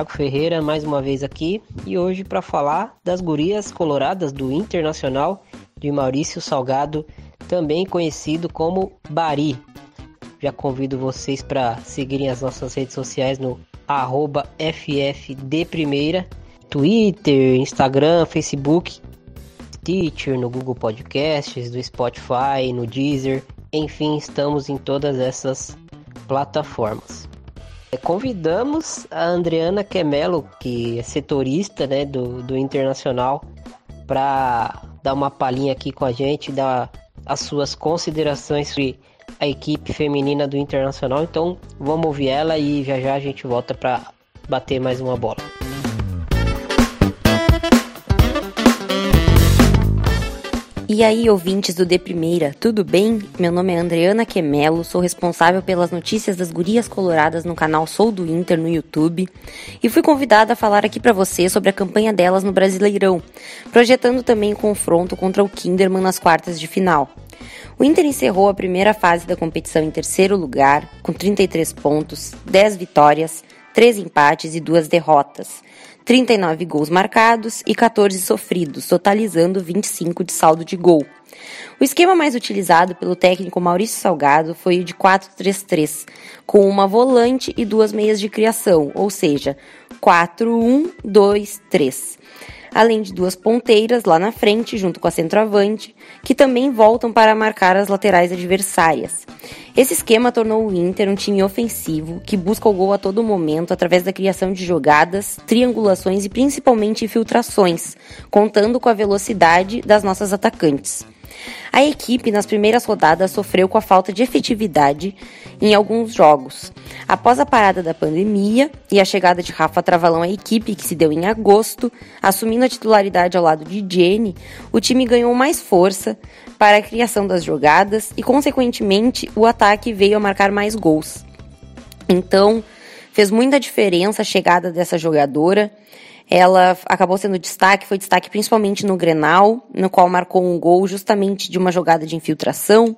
Thiago Ferreira mais uma vez aqui e hoje para falar das gurias coloradas do Internacional de Maurício Salgado, também conhecido como Bari. Já convido vocês para seguirem as nossas redes sociais no arroba FFDprimeira, Twitter, Instagram, Facebook, Teacher, no Google Podcasts, do Spotify, no Deezer, enfim, estamos em todas essas plataformas. É, convidamos a Adriana Quemelo, que é setorista né, do, do Internacional, para dar uma palhinha aqui com a gente, dar as suas considerações sobre a equipe feminina do Internacional. Então vamos ouvir ela e já já a gente volta para bater mais uma bola. E aí, ouvintes do De Primeira, tudo bem? Meu nome é Andreana Quemelo, sou responsável pelas notícias das gurias coloradas no canal Sou do Inter no YouTube e fui convidada a falar aqui para você sobre a campanha delas no Brasileirão, projetando também o confronto contra o Kinderman nas quartas de final. O Inter encerrou a primeira fase da competição em terceiro lugar, com 33 pontos, 10 vitórias, 3 empates e 2 derrotas. 39 gols marcados e 14 sofridos, totalizando 25 de saldo de gol. O esquema mais utilizado pelo técnico Maurício Salgado foi o de 4-3-3, com uma volante e duas meias de criação, ou seja, 4-1-2-3 além de duas ponteiras lá na frente, junto com a centroavante, que também voltam para marcar as laterais adversárias. Esse esquema tornou o Inter um time ofensivo que busca o gol a todo momento através da criação de jogadas, triangulações e principalmente infiltrações, contando com a velocidade das nossas atacantes. A equipe nas primeiras rodadas sofreu com a falta de efetividade em alguns jogos. Após a parada da pandemia e a chegada de Rafa Travalão à equipe, que se deu em agosto, assumindo a titularidade ao lado de Jenny, o time ganhou mais força para a criação das jogadas e, consequentemente, o ataque veio a marcar mais gols. Então, fez muita diferença a chegada dessa jogadora ela acabou sendo destaque, foi destaque principalmente no Grenal, no qual marcou um gol justamente de uma jogada de infiltração,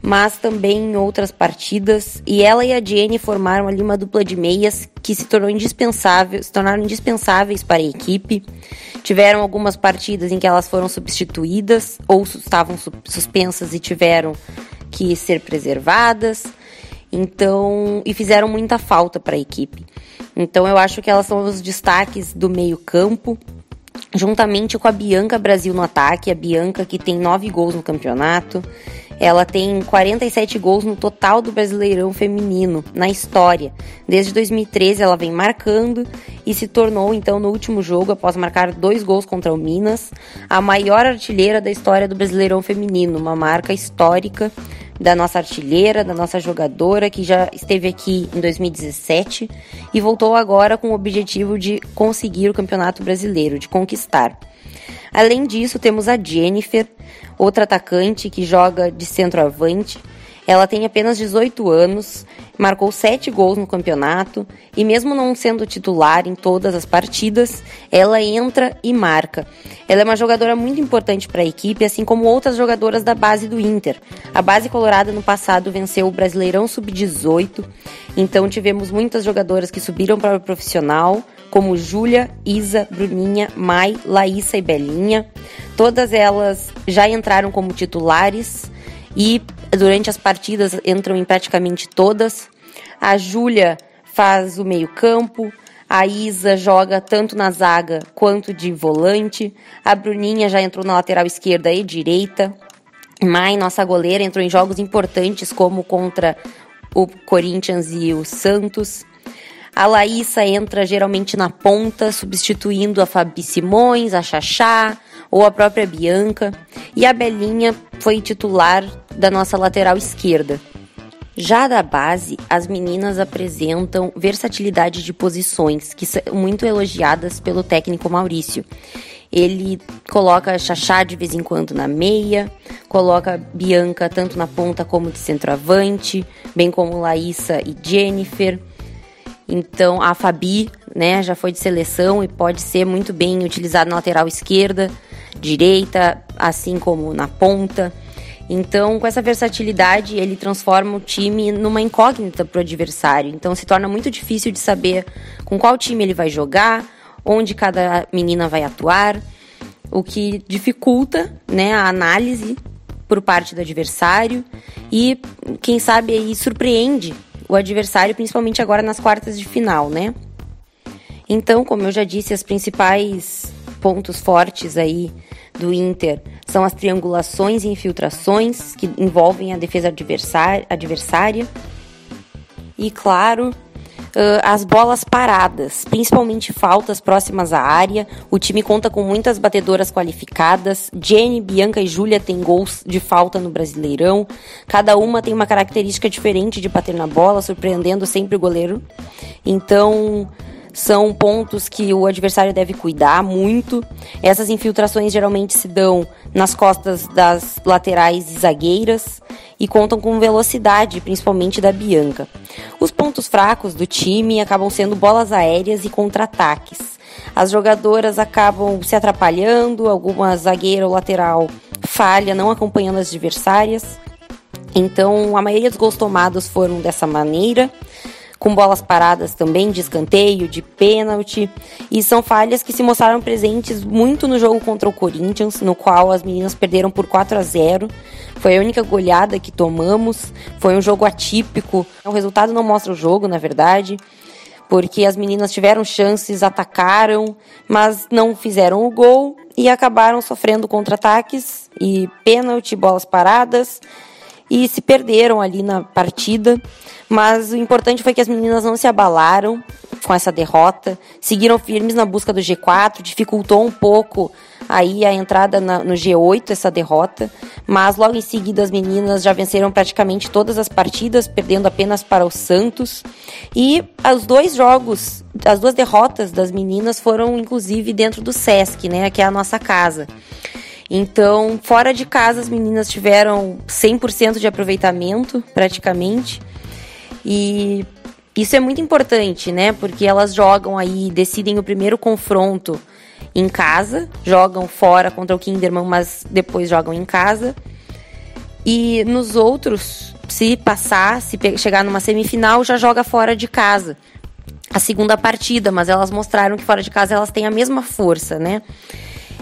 mas também em outras partidas. E ela e a Jenny formaram ali uma dupla de meias que se tornou indispensável, se tornaram indispensáveis para a equipe. Tiveram algumas partidas em que elas foram substituídas ou estavam suspensas e tiveram que ser preservadas. Então, e fizeram muita falta para a equipe. Então eu acho que elas são os destaques do meio-campo, juntamente com a Bianca Brasil no ataque, a Bianca que tem nove gols no campeonato. Ela tem 47 gols no total do Brasileirão feminino na história. Desde 2013 ela vem marcando e se tornou então no último jogo, após marcar dois gols contra o Minas, a maior artilheira da história do Brasileirão feminino, uma marca histórica da nossa artilheira, da nossa jogadora, que já esteve aqui em 2017 e voltou agora com o objetivo de conseguir o Campeonato Brasileiro, de conquistar. Além disso, temos a Jennifer, outra atacante que joga de centroavante, ela tem apenas 18 anos, marcou 7 gols no campeonato e, mesmo não sendo titular em todas as partidas, ela entra e marca. Ela é uma jogadora muito importante para a equipe, assim como outras jogadoras da base do Inter. A base colorada no passado venceu o Brasileirão Sub-18, então tivemos muitas jogadoras que subiram para o profissional, como Júlia, Isa, Bruninha, Mai, Laísa e Belinha. Todas elas já entraram como titulares e durante as partidas entram em praticamente todas. A Júlia faz o meio-campo, a Isa joga tanto na zaga quanto de volante, a Bruninha já entrou na lateral esquerda e direita. Mai, nossa goleira, entrou em jogos importantes como contra o Corinthians e o Santos. A Laísa entra geralmente na ponta, substituindo a Fabi Simões, a Xaxá ou a própria Bianca. E a Belinha foi titular da nossa lateral esquerda. Já da base, as meninas apresentam versatilidade de posições, que são muito elogiadas pelo técnico Maurício. Ele coloca Xaxá de vez em quando na meia, coloca Bianca tanto na ponta como de centroavante, bem como Laísa e Jennifer. Então a Fabi, né, já foi de seleção e pode ser muito bem utilizada na lateral esquerda, direita, assim como na ponta. Então, com essa versatilidade, ele transforma o time numa incógnita para o adversário. Então, se torna muito difícil de saber com qual time ele vai jogar, onde cada menina vai atuar, o que dificulta né, a análise por parte do adversário e, quem sabe, aí surpreende o adversário, principalmente agora nas quartas de final, né? Então, como eu já disse, as principais pontos fortes aí do Inter são as triangulações e infiltrações que envolvem a defesa adversária. E claro, as bolas paradas, principalmente faltas próximas à área. O time conta com muitas batedoras qualificadas. Jenny, Bianca e Júlia têm gols de falta no Brasileirão. Cada uma tem uma característica diferente de bater na bola, surpreendendo sempre o goleiro. Então, são pontos que o adversário deve cuidar muito. Essas infiltrações geralmente se dão nas costas das laterais e zagueiras e contam com velocidade, principalmente da Bianca. Os pontos fracos do time acabam sendo bolas aéreas e contra-ataques. As jogadoras acabam se atrapalhando, alguma zagueira ou lateral falha, não acompanhando as adversárias. Então, a maioria dos gols tomados foram dessa maneira com bolas paradas também, de escanteio, de pênalti. E são falhas que se mostraram presentes muito no jogo contra o Corinthians, no qual as meninas perderam por 4 a 0. Foi a única goleada que tomamos. Foi um jogo atípico. O resultado não mostra o jogo, na verdade porque as meninas tiveram chances, atacaram, mas não fizeram o gol e acabaram sofrendo contra-ataques e pênalti, bolas paradas e se perderam ali na partida. Mas o importante foi que as meninas não se abalaram com essa derrota, seguiram firmes na busca do G4, dificultou um pouco aí a entrada na, no G8 essa derrota, mas logo em seguida as meninas já venceram praticamente todas as partidas, perdendo apenas para o Santos. E os dois jogos, as duas derrotas das meninas foram inclusive dentro do SESC, né, que é a nossa casa. Então, fora de casa, as meninas tiveram 100% de aproveitamento, praticamente. E isso é muito importante, né? Porque elas jogam aí, decidem o primeiro confronto em casa, jogam fora contra o Kinderman, mas depois jogam em casa. E nos outros, se passar, se chegar numa semifinal, já joga fora de casa. A segunda partida, mas elas mostraram que fora de casa elas têm a mesma força, né?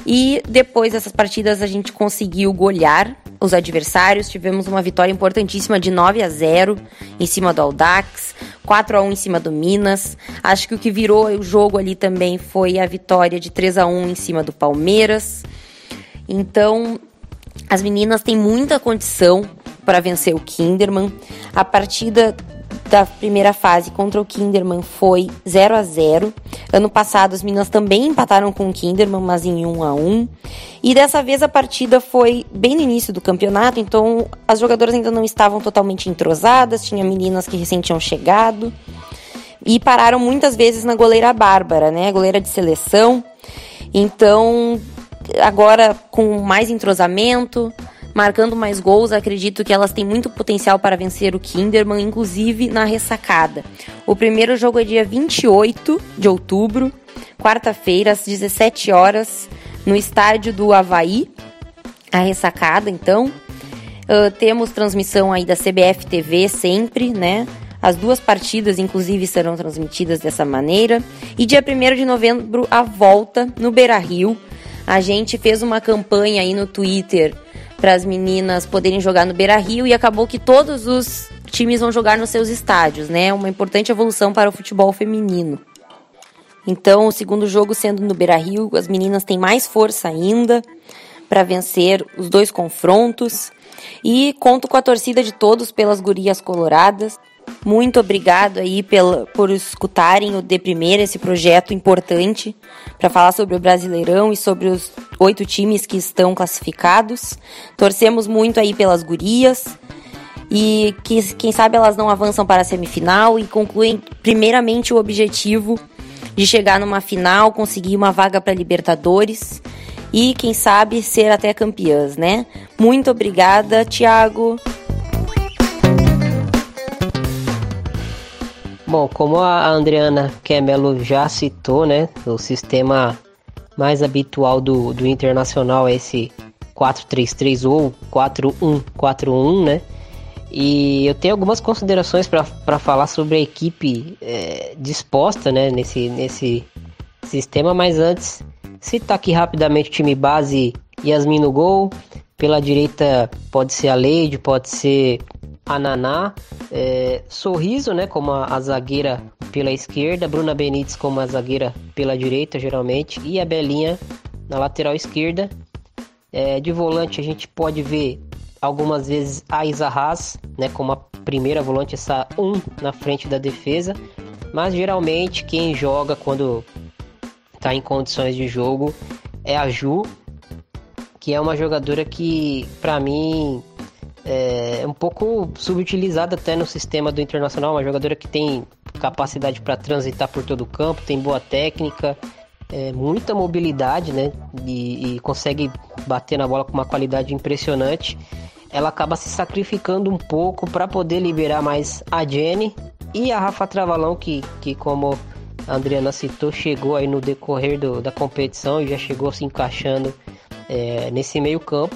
E depois dessas partidas a gente conseguiu golear os adversários. Tivemos uma vitória importantíssima de 9 a 0 em cima do Audax, 4 a 1 em cima do Minas. Acho que o que virou o jogo ali também foi a vitória de 3 a 1 em cima do Palmeiras. Então, as meninas têm muita condição para vencer o Kinderman. A partida da primeira fase contra o Kinderman foi 0 a 0 Ano passado as meninas também empataram com o Kinderman, mas em 1 a 1 E dessa vez a partida foi bem no início do campeonato, então as jogadoras ainda não estavam totalmente entrosadas, tinha meninas que recém tinham chegado. E pararam muitas vezes na goleira Bárbara, né? Goleira de seleção. Então, agora com mais entrosamento, marcando mais gols. Acredito que elas têm muito potencial para vencer o Kinderman, inclusive na ressacada. O primeiro jogo é dia 28 de outubro, quarta-feira, às 17 horas, no estádio do Havaí. A ressacada, então. Uh, temos transmissão aí da CBF TV sempre, né? As duas partidas, inclusive, serão transmitidas dessa maneira. E dia 1 de novembro, a volta no Beira Rio. A gente fez uma campanha aí no Twitter para as meninas poderem jogar no Beira Rio e acabou que todos os times vão jogar nos seus estádios, né? Uma importante evolução para o futebol feminino. Então, o segundo jogo sendo no Beira Rio, as meninas têm mais força ainda para vencer os dois confrontos. E conto com a torcida de todos pelas gurias coloradas. Muito obrigado aí pela, por escutarem o De Primeira, esse projeto importante para falar sobre o Brasileirão e sobre os oito times que estão classificados. Torcemos muito aí pelas gurias e que, quem sabe elas não avançam para a semifinal e concluem primeiramente o objetivo de chegar numa final, conseguir uma vaga para Libertadores e quem sabe ser até campeãs, né? Muito obrigada, Thiago. Bom, como a Adriana Kemelo já citou, né, o sistema mais habitual do, do Internacional é esse 4-3-3 ou 4-1-4-1, né? E eu tenho algumas considerações para falar sobre a equipe é, disposta né, nesse, nesse sistema, mas antes, citar aqui rapidamente o time base Yasmin no gol. Pela direita pode ser a Leide, pode ser a Naná. É, Sorriso, né, como a, a, zagueira pela esquerda. Bruna Benítez como a zagueira pela direita, geralmente. E a Belinha na lateral esquerda. É, de volante a gente pode ver algumas vezes a Isa Haas, né, como a primeira volante, essa 1 um na frente da defesa, mas geralmente quem joga quando está em condições de jogo é a Ju, que é uma jogadora que, para mim, é um pouco subutilizada até no sistema do Internacional, uma jogadora que tem capacidade para transitar por todo o campo, tem boa técnica, é, muita mobilidade, né? E, e, consegue bater na bola com uma qualidade impressionante ela acaba se sacrificando um pouco para poder liberar mais a Jenny e a Rafa Travalão, que, que como a Adriana citou, chegou aí no decorrer do, da competição e já chegou se encaixando é, nesse meio campo.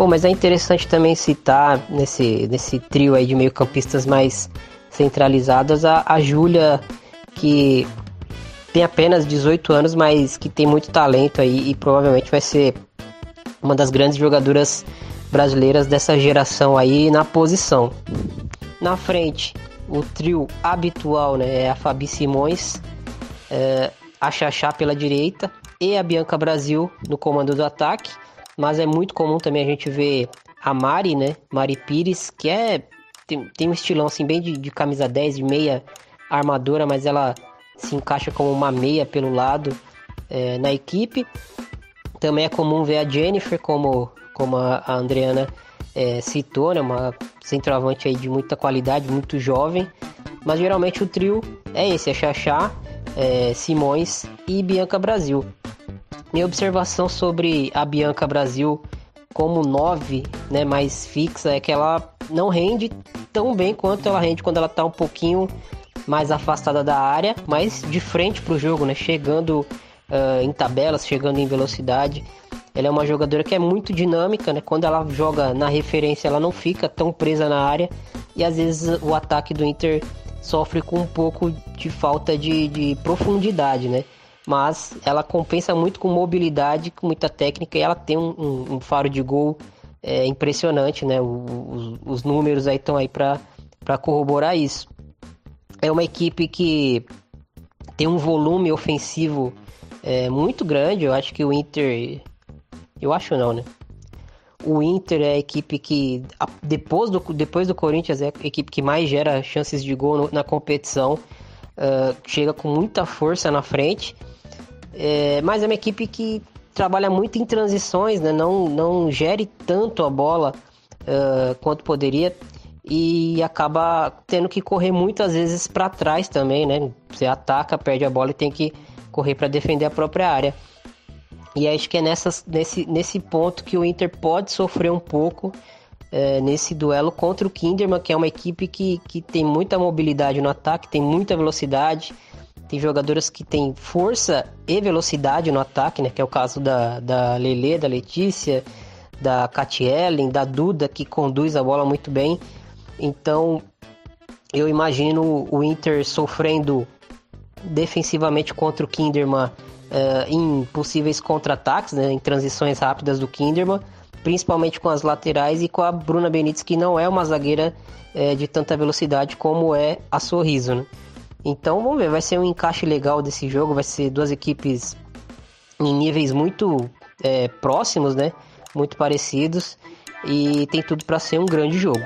Bom, mas é interessante também citar nesse, nesse trio aí de meio campistas mais centralizadas a, a Júlia, que tem apenas 18 anos, mas que tem muito talento aí e provavelmente vai ser uma das grandes jogadoras brasileiras dessa geração aí na posição. Na frente, o trio habitual né, é a Fabi Simões, é, a Xaxá pela direita e a Bianca Brasil no comando do ataque. Mas é muito comum também a gente ver a Mari, né? Mari Pires, que é tem, tem um estilão assim bem de, de camisa 10, de meia armadora, mas ela se encaixa como uma meia pelo lado é, na equipe. Também é comum ver a Jennifer como como a, a Andreana é, citou, né, uma centroavante aí de muita qualidade, muito jovem. Mas geralmente o trio é esse, é Xaxá, é, Simões e Bianca Brasil. Minha observação sobre a Bianca Brasil como 9, né, mais fixa, é que ela não rende tão bem quanto ela rende quando ela está um pouquinho mais afastada da área, mas de frente para o jogo, né, chegando uh, em tabelas, chegando em velocidade. Ela é uma jogadora que é muito dinâmica, né? Quando ela joga na referência, ela não fica tão presa na área. E às vezes o ataque do Inter sofre com um pouco de falta de, de profundidade, né? Mas ela compensa muito com mobilidade, com muita técnica e ela tem um, um, um faro de gol é, impressionante, né? os, os números aí estão aí para corroborar isso. É uma equipe que tem um volume ofensivo é, muito grande. Eu acho que o Inter eu acho não, né? O Inter é a equipe que, depois do, depois do Corinthians, é a equipe que mais gera chances de gol no, na competição. Uh, chega com muita força na frente. É, mas é uma equipe que trabalha muito em transições, né? não, não gere tanto a bola uh, quanto poderia e acaba tendo que correr muitas vezes para trás também, né? Você ataca, perde a bola e tem que correr para defender a própria área. E acho que é nessas, nesse, nesse ponto que o Inter pode sofrer um pouco é, nesse duelo contra o Kinderman, que é uma equipe que, que tem muita mobilidade no ataque, tem muita velocidade, tem jogadoras que têm força e velocidade no ataque, né? Que é o caso da, da Lele, da Letícia, da Catielen, da Duda, que conduz a bola muito bem. Então, eu imagino o Inter sofrendo defensivamente contra o Kinderman uh, em possíveis contra-ataques, né, em transições rápidas do Kinderman, principalmente com as laterais e com a Bruna Benítez, que não é uma zagueira uh, de tanta velocidade como é a Sorriso. Né? Então vamos ver, vai ser um encaixe legal desse jogo, vai ser duas equipes em níveis muito é, próximos, né? Muito parecidos e tem tudo para ser um grande jogo.